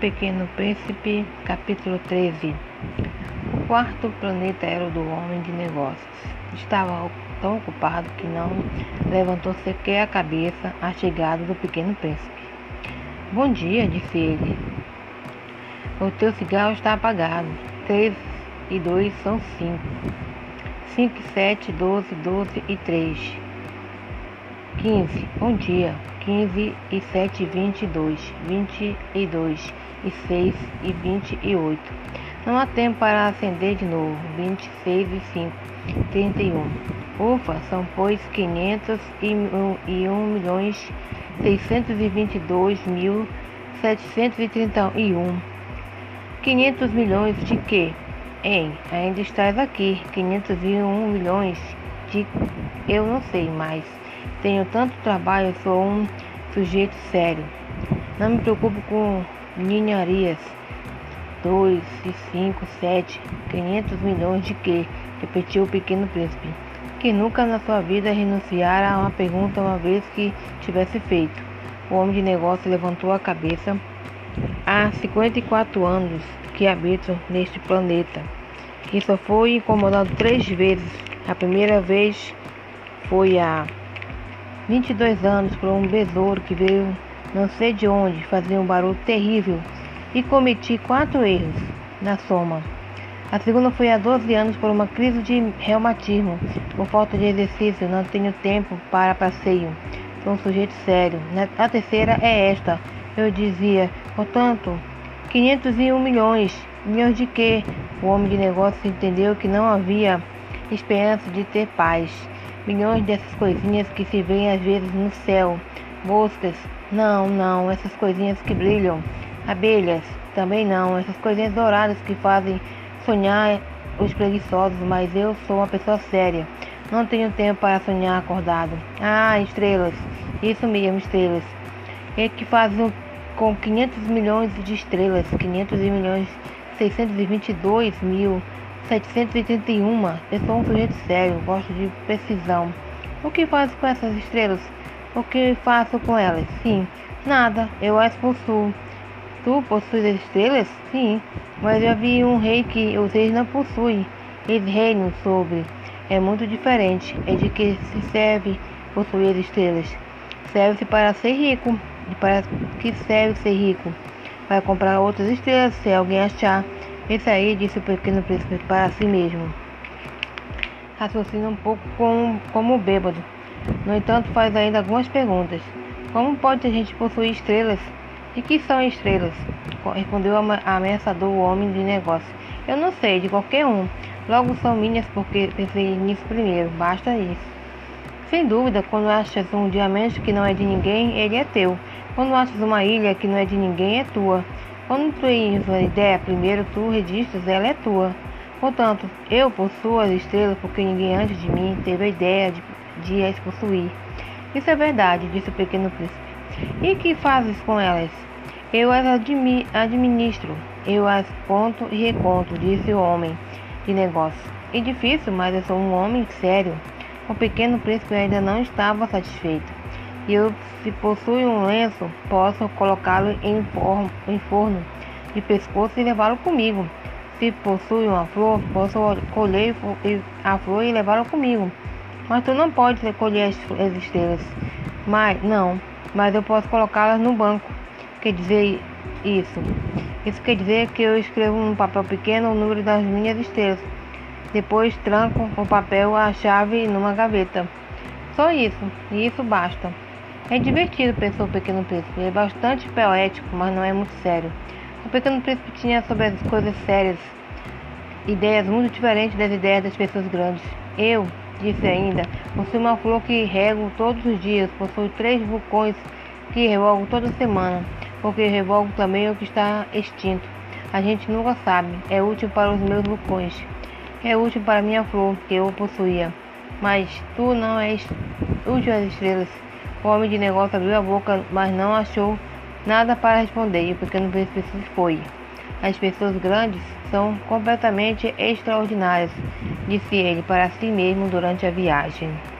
Pequeno Príncipe, capítulo 13 O quarto planeta era o do homem de negócios. Estava tão ocupado que não levantou sequer a cabeça à chegada do Pequeno Príncipe. Bom dia, disse ele. O teu cigarro está apagado. Três e dois são cinco. Cinco sete, doze, doze e três. Quinze. Bom dia. Quinze e sete, vinte e dois. Vinte e dois e seis e vinte e oito. Não há tempo para acender de novo. Vinte e seis e cinco. Trinta e um. Ufa, são pois quinhentos e um milhões seiscentos e vinte e dois mil setecentos e trinta e um. Quinhentos milhões de quê? Hein, ainda estás aqui. Quinhentos e um milhões de eu não sei mais. Tenho tanto trabalho, sou um sujeito sério. Não me preocupo com ninharias. Dois e cinco, sete, quinhentos milhões de quê? Repetiu o pequeno príncipe, que nunca na sua vida renunciara a uma pergunta uma vez que tivesse feito. O homem de negócio levantou a cabeça. Há 54 anos que habito neste planeta e só foi incomodado três vezes. A primeira vez foi há 22 anos por um besouro que veio não sei de onde fazer um barulho terrível e cometi quatro erros na soma. A segunda foi há 12 anos por uma crise de reumatismo. Por falta de exercício, não tenho tempo para passeio. Sou um sujeito sério. A terceira é esta. Eu dizia, portanto, 501 milhões. Milhões de quê? O homem de negócios entendeu que não havia esperança de ter paz. Milhões dessas coisinhas que se veem às vezes no céu. Moscas. Não, não, essas coisinhas que brilham. Abelhas. Também não, essas coisinhas douradas que fazem sonhar os preguiçosos, mas eu sou uma pessoa séria. Não tenho tempo para sonhar acordado. Ah, estrelas. Isso mesmo, estrelas. E que fazem com 500 milhões de estrelas, 500 milhões 622 mil 731. Eu sou um sujeito sério, gosto de precisão. O que faço com essas estrelas? O que faço com elas? Sim, nada, eu as possuo. Tu possuis as estrelas? Sim, mas já vi um rei que os reis não possuem. Eles reinam sobre. É muito diferente. É de que se serve possuir as estrelas. Serve-se para ser rico. E para que serve ser rico? Para comprar outras estrelas, se alguém achar. Esse aí, disse o pequeno príncipe para si mesmo. Raciocina um pouco com, como bêbado. No entanto, faz ainda algumas perguntas. Como pode a gente possuir estrelas? E que são estrelas? Respondeu ameaçador o homem de negócio. Eu não sei, de qualquer um. Logo são minhas porque pensei nisso primeiro. Basta isso. Sem dúvida, quando achas um diamante que não é de ninguém, ele é teu. Quando achas uma ilha que não é de ninguém, é tua. Quando tu uma ideia, primeiro tu registras, ela é tua. Portanto, eu possuo as estrelas porque ninguém antes de mim teve a ideia de, de as possuir. Isso é verdade, disse o pequeno príncipe. E que fazes com elas? Eu as administro, eu as conto e reconto, disse o homem de negócio. É difícil, mas eu sou um homem sério. O pequeno príncipe ainda não estava satisfeito e eu, se possui um lenço, posso colocá-lo em, em forno de pescoço e levá-lo comigo. Se possui uma flor, posso colher a flor e levá-la comigo. Mas tu não pode recolher as estrelas. Mas, não, mas eu posso colocá-las no banco. Quer dizer isso? Isso quer dizer que eu escrevo num papel pequeno o número das minhas estrelas. Depois tranco o papel a chave numa gaveta. Só isso, e isso basta. É divertido, pensou o Pequeno Príncipe. É bastante poético, mas não é muito sério. O Pequeno Príncipe tinha sobre as coisas sérias ideias muito diferentes das ideias das pessoas grandes. Eu, disse ainda, possuo uma flor que rego todos os dias, possuo três vulcões que revogo toda semana, porque revogo também o que está extinto. A gente nunca sabe. É útil para os meus vulcões. É útil para minha flor, que eu possuía. Mas tu não és útil às estrelas. O homem de negócio abriu a boca, mas não achou nada para responder, e o pequeno príncipe foi. As pessoas grandes são completamente extraordinárias, disse ele para si mesmo durante a viagem.